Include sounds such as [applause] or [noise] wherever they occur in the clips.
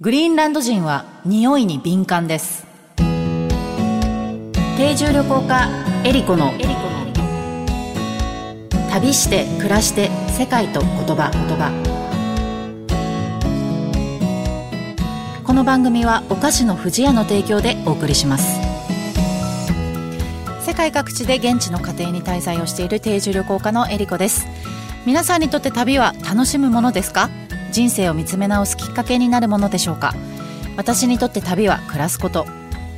グリーンランド人は匂いに敏感です。定住旅行家エリコの旅して暮らして世界と言葉。言葉この番組はお菓子の不二家の提供でお送りします。世界各地で現地の家庭に滞在をしている定住旅行家のエリコです。皆さんにとって旅は楽しむものですか？人生を見つめ直すきっかけになるものでしょうか？私にとって旅は暮らすこと。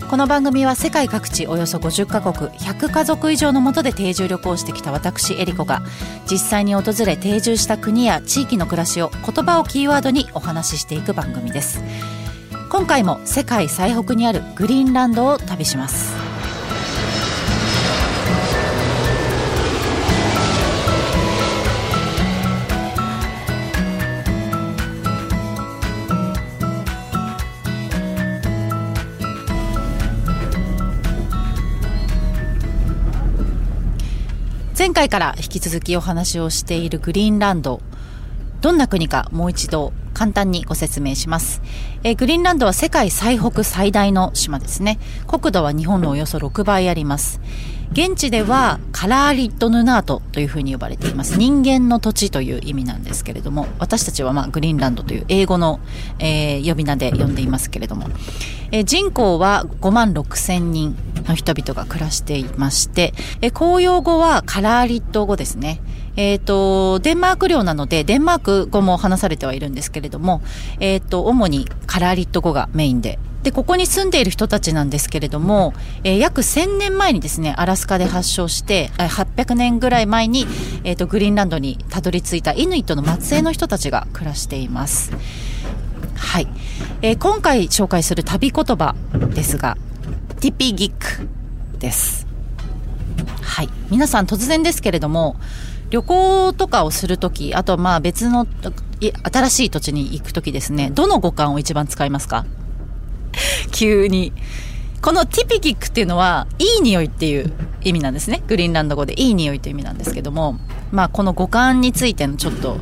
この番組は世界各地およそ50カ国100家族以上のもとで定住旅行してきた私エリコが実際に訪れ定住した国や地域の暮らしを言葉をキーワードにお話ししていく番組です。今回も世界最北にあるグリーンランドを旅します。前回から引き続きお話をしているグリーンランド。どんな国かもう一度簡単にご説明します、え、グリーンランドは世界最北最大の島ですね。国土は日本のおよそ6倍あります。現地ではカラーリットヌナートというふうに呼ばれています。人間の土地という意味なんですけれども私たちはまあグリーンランドという英語の、えー、呼び名で呼んでいますけれども、え、人口は5万6千人の人々が暮らしていまして、え、公用語はカラーリット語ですねえっ、ー、と、デンマーク領なので、デンマーク語も話されてはいるんですけれども、えっ、ー、と、主にカラーリット語がメインでで、ここに住んでいる人たちなんですけれども、えー、約1000年前にですね、アラスカで発祥して、800年ぐらい前に、えっ、と、グリーンランドにたどり着いたイヌイットの末裔の人たちが暮らしています。はい。えー、今回紹介する旅言葉ですが、ティピギックです。はい。皆さん突然ですけれども、旅行とかをするとき、あとまあ別の新しい土地に行くときですね、どの五感を一番使いますか？[laughs] 急に。このティピキックっていうのは、いい匂いっていう意味なんですね。グリーンランド語でいい匂いという意味なんですけども、まあこの五感についてのちょっと、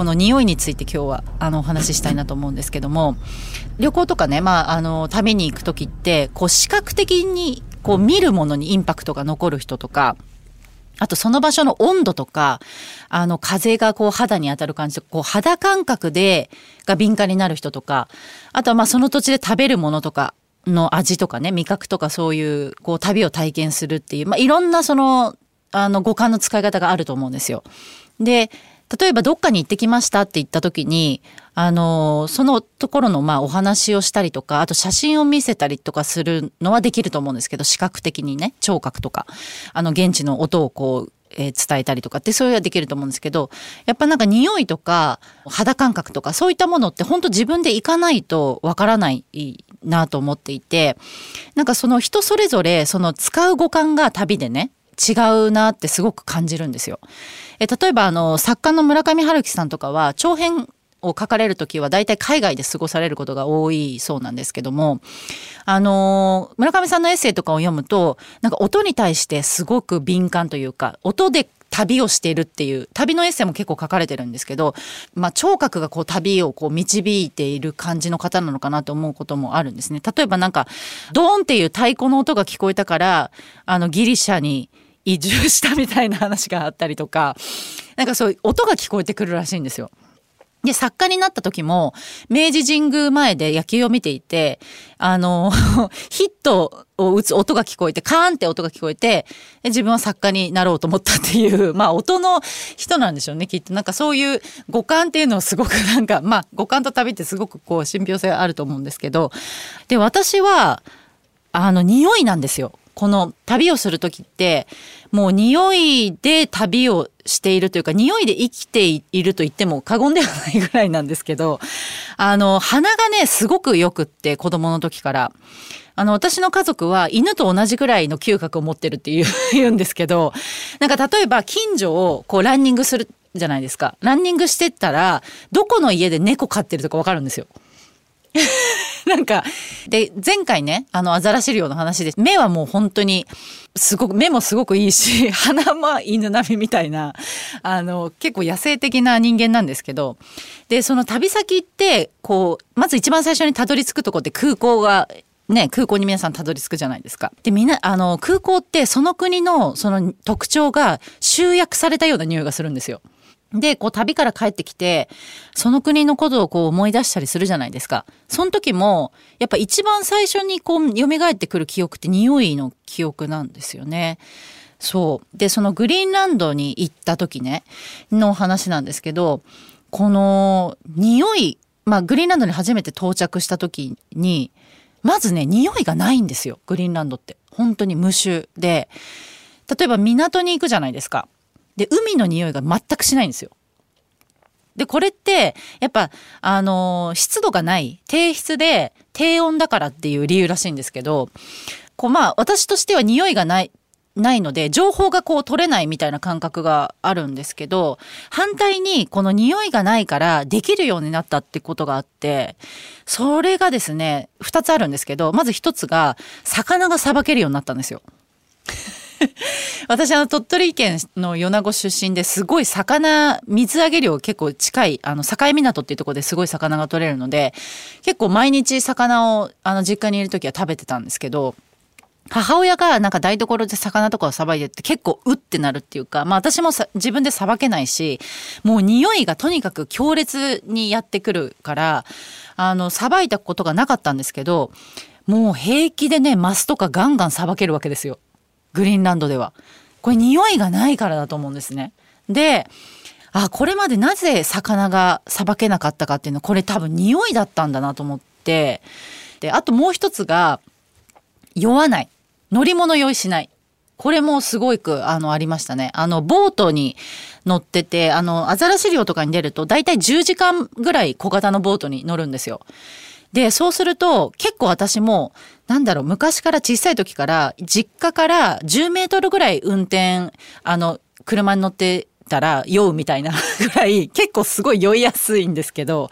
この匂いについて今日はあのお話ししたいなと思うんですけども、旅行とかね、まああの、旅に行くときって、こう視覚的にこう見るものにインパクトが残る人とか、あとその場所の温度とか、あの風がこう肌に当たる感じで、こう肌感覚で、が敏感になる人とか、あとはまあその土地で食べるものとかの味とかね、味覚とかそういう、こう旅を体験するっていう、まあいろんなその、あの五感の使い方があると思うんですよ。で、例えばどっかに行ってきましたって言った時に、あの、そのところのまあお話をしたりとか、あと写真を見せたりとかするのはできると思うんですけど、視覚的にね、聴覚とか、あの現地の音をこう、えー、伝えたりとかってそういうのはできると思うんですけど、やっぱなんか匂いとか肌感覚とかそういったものって本当自分で行かないとわからないなと思っていて、なんかその人それぞれその使う五感が旅でね、違うなってすごく感じるんですよ。え例えばあの作家の村上春樹さんとかは長編を書かれる時は大体海外で過ごされることが多いそうなんですけどもあの村上さんのエッセイとかを読むとなんか音に対してすごく敏感というか音で旅をしているっていう旅のエッセイも結構書かれてるんですけど、まあ、聴覚がこう旅をこう導いている感じの方なのかなと思うこともあるんですね。例えばなんかドーンっていう太鼓の音が聞こえたからあのギリシャに移住したみたいな話があったりとか、なんかそういう音が聞こえてくるらしいんですよ。で、作家になった時も、明治神宮前で野球を見ていて、あの、[laughs] ヒットを打つ音が聞こえて、カーンって音が聞こえて、自分は作家になろうと思ったっていう、[laughs] まあ音の人なんでしょうね、きっと。なんかそういう五感っていうのをすごくなんか、まあ五感と旅ってすごくこう、信憑性あると思うんですけど、で、私は、あの、匂いなんですよ。この旅をする時ってもう匂いで旅をしているというか匂いで生きていると言っても過言ではないぐらいなんですけどあの鼻がねすごくよくって子供の時から。あの、私の家族は犬と同じぐらいの嗅覚を持ってるっていう [laughs] 言うんですけど、なんか例えば近所をこうランニングするじゃないですか。ランニングしてったら、どこの家で猫飼ってるとかわかるんですよ。[laughs] なんか、で、前回ね、あの、アザラシ漁の話で、目はもう本当に、すごく、目もすごくいいし、[laughs] 鼻も犬並みみたいな、あの、結構野生的な人間なんですけど、で、その旅先って、こう、まず一番最初にたどり着くとこって空港がね、空港に皆さんたどり着くじゃないですか。で、みんな、あの、空港ってその国のその特徴が集約されたような匂いがするんですよ。で、こう旅から帰ってきて、その国のことをこう思い出したりするじゃないですか。その時も、やっぱ一番最初にこう蘇ってくる記憶って匂いの記憶なんですよね。そう。で、そのグリーンランドに行った時ね、の話なんですけど、この匂い、まあグリーンランドに初めて到着した時に、まずね、匂いがないんですよ。グリーンランドって。本当に無臭で。例えば港に行くじゃないですか。で、海の匂いが全くしないんですよ。で、これって、やっぱ、あのー、湿度がない、低湿で低温だからっていう理由らしいんですけど、こう、まあ、私としては匂いがない、ないので、情報がこう取れないみたいな感覚があるんですけど、反対にこの匂いがないからできるようになったってことがあって、それがですね、二つあるんですけど、まず一つが、魚がさばけるようになったんですよ。私あの鳥取県の米子出身ですごい魚水揚げ量結構近いあの境港っていうところですごい魚が取れるので結構毎日魚をあの実家にいる時は食べてたんですけど母親がなんか台所で魚とかをさばいてって結構うってなるっていうか、まあ私も自分でさばけないし、もう匂いがとにかく強烈にやってくるから、あの、さばいたことがなかったんですけど、もう平気でね、マスとかガンガンさばけるわけですよ。グリーンランドでは。これ匂いがないからだと思うんですね。で、あ、これまでなぜ魚がさばけなかったかっていうのは、これ多分匂いだったんだなと思って、で、あともう一つが、酔わない。乗り物酔いしない。これもすごく、あの、ありましたね。あの、ボートに乗ってて、あの、アザラシ漁とかに出ると、だいたい10時間ぐらい小型のボートに乗るんですよ。で、そうすると、結構私も、なんだろう、昔から小さい時から、実家から10メートルぐらい運転、あの、車に乗ってたら酔うみたいな [laughs] ぐらい、結構すごい酔いやすいんですけど、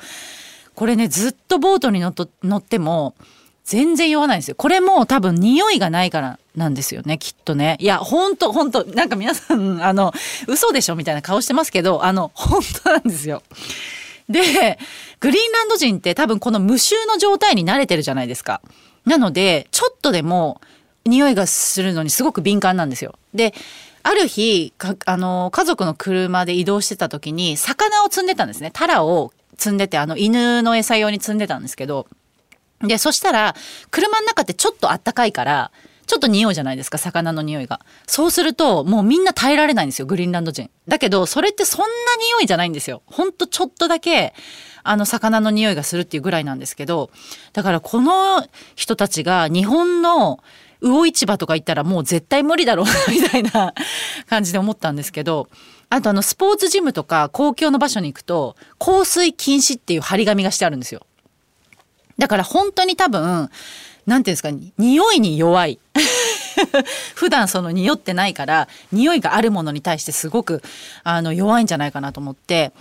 これね、ずっとボートに乗っても、全然酔わないんですよ。これも多分匂いがないからなんですよね、きっとね。いや、ほんと、ほんと、なんか皆さん、あの、嘘でしょみたいな顔してますけど、あの、本当なんですよ。で、グリーンランド人って多分この無臭の状態に慣れてるじゃないですか。なので、ちょっとでも匂いがするのにすごく敏感なんですよ。で、ある日、あの、家族の車で移動してた時に、魚を積んでたんですね。タラを積んでて、あの、犬の餌用に積んでたんですけど、で、そしたら、車の中ってちょっとあったかいから、ちょっと匂うじゃないですか、魚の匂いが。そうすると、もうみんな耐えられないんですよ、グリーンランド人。だけど、それってそんな匂いじゃないんですよ。ほんとちょっとだけ、あの、魚の匂いがするっていうぐらいなんですけど、だからこの人たちが日本の魚市場とか行ったらもう絶対無理だろうな、みたいな [laughs] 感じで思ったんですけど、あとあの、スポーツジムとか公共の場所に行くと、香水禁止っていう張り紙がしてあるんですよ。だから本当に多分、なんていうんですか、匂いに弱い。[laughs] 普段その匂ってないから匂いがあるものに対してすごくあの弱いんじゃないかなと思って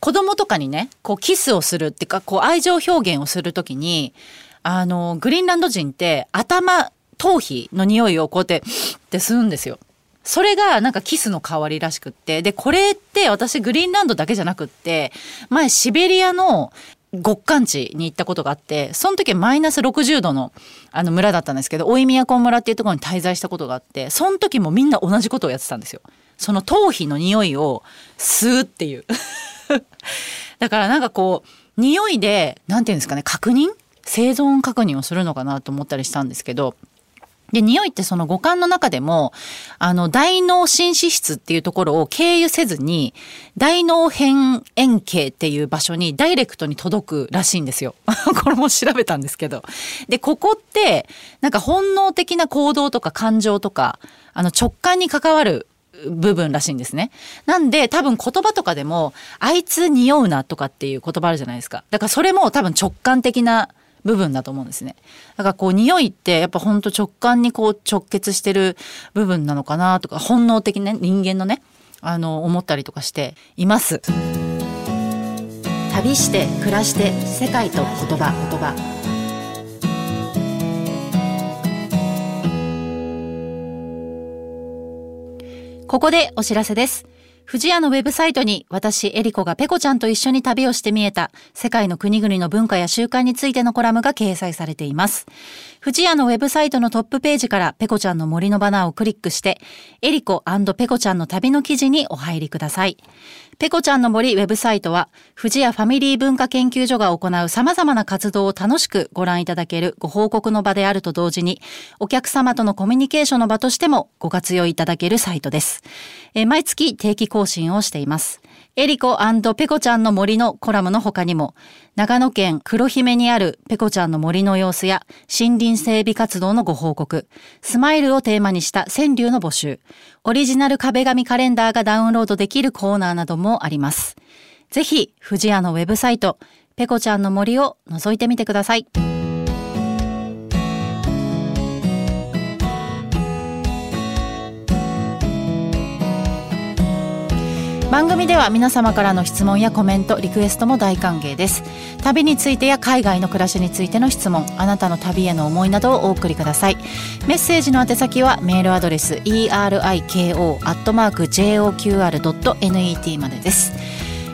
子供とかにねこうキスをするっていうかこう愛情表現をする時にあのグリーンランド人って頭頭皮の匂いをこうやってって吸うんですよ。それがなんかキスの代わりらしくって。で、これって私グリーンランドだけじゃなくって、前シベリアの極寒地に行ったことがあって、その時マイナス60度のあの村だったんですけど、大井都村っていうところに滞在したことがあって、その時もみんな同じことをやってたんですよ。その頭皮の匂いを吸うっていう。[laughs] だからなんかこう、匂いで、なんていうんですかね、確認？生存確認をするのかなと思ったりしたんですけど、で、匂いってその五感の中でも、あの、大脳新脂質っていうところを経由せずに、大脳辺円形っていう場所にダイレクトに届くらしいんですよ。[laughs] これも調べたんですけど。で、ここって、なんか本能的な行動とか感情とか、あの、直感に関わる部分らしいんですね。なんで多分言葉とかでも、あいつ匂うなとかっていう言葉あるじゃないですか。だからそれも多分直感的な部分だと思うんですね。だからこう匂いってやっぱほんと直感にこう直結してる部分なのかなとか本能的な、ね、人間のねあの思ったりとかしています。旅して暮らして世界と言葉言葉ここでお知らせです。富士屋のウェブサイトに私、エリコがペコちゃんと一緒に旅をして見えた世界の国々の文化や習慣についてのコラムが掲載されています。富士屋のウェブサイトのトップページからペコちゃんの森のバナーをクリックして、エリコペコちゃんの旅の記事にお入りください。ペコちゃんの森ウェブサイトは、富士屋ファミリー文化研究所が行う様々な活動を楽しくご覧いただけるご報告の場であると同時に、お客様とのコミュニケーションの場としてもご活用いただけるサイトです。え毎月定期更更新をしています。エリコペコちゃんの森のコラムの他にも、長野県黒姫にあるペコちゃんの森の様子や森林整備活動のご報告、スマイルをテーマにした川柳の募集、オリジナル壁紙カレンダーがダウンロードできるコーナーなどもあります。ぜひ、富士屋のウェブサイト、ペコちゃんの森を覗いてみてください。番組では皆様からの質問やコメントリクエストも大歓迎です。旅についてや海外の暮らしについての質問あなたの旅への思いなどをお送りください。メッセージの宛先はメールアドレス eriko.joqr.net までです。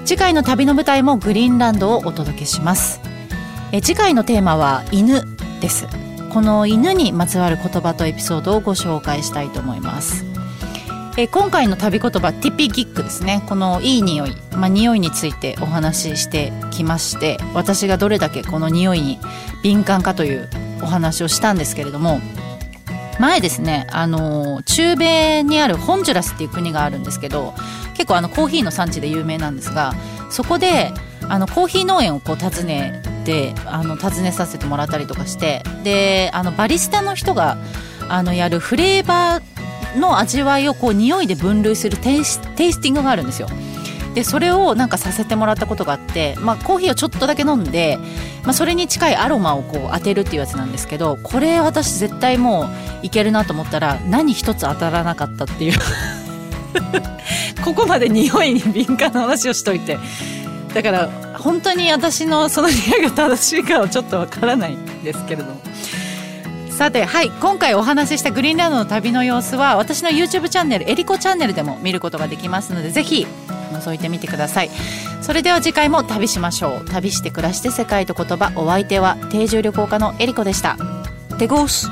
次回の旅の舞台もグリーンランドをお届けします。え次回のテーマは犬です。この犬にまつわる言葉とエピソードをご紹介したいと思います。え今回の旅言葉ティピギックですね。このいい匂い、まあ、匂いについてお話ししてきまして私がどれだけこの匂いに敏感かというお話をしたんですけれども前ですねあの中米にあるホンジュラスっていう国があるんですけど結構あのコーヒーの産地で有名なんですがそこであのコーヒー農園をこう訪ねてあの訪ねさせてもらったりとかしてであのバリスタの人があのやるフレーバーの味わいをこう匂いで分類するテイスティングがあるんですよ。でそれをなんかさせてもらったことがあって、まあ、コーヒーをちょっとだけ飲んで、まあ、それに近いアロマをこう当てるっていうやつなんですけどこれ私絶対もういけるなと思ったら何一つ当たらなかったっていう [laughs] ここまで匂いに敏感な話をしといてだから本当に私のその匂いが正しいかはちょっとわからないんですけれども。さてはい今回お話ししたグリーンランドの旅の様子は私の YouTube チャンネルえりこチャンネルでも見ることができますのでぜひ覗いてみてください。それでは次回も旅しましょう。旅して暮らして世界と言葉お相手は定住旅行家のえりこでした。テゴース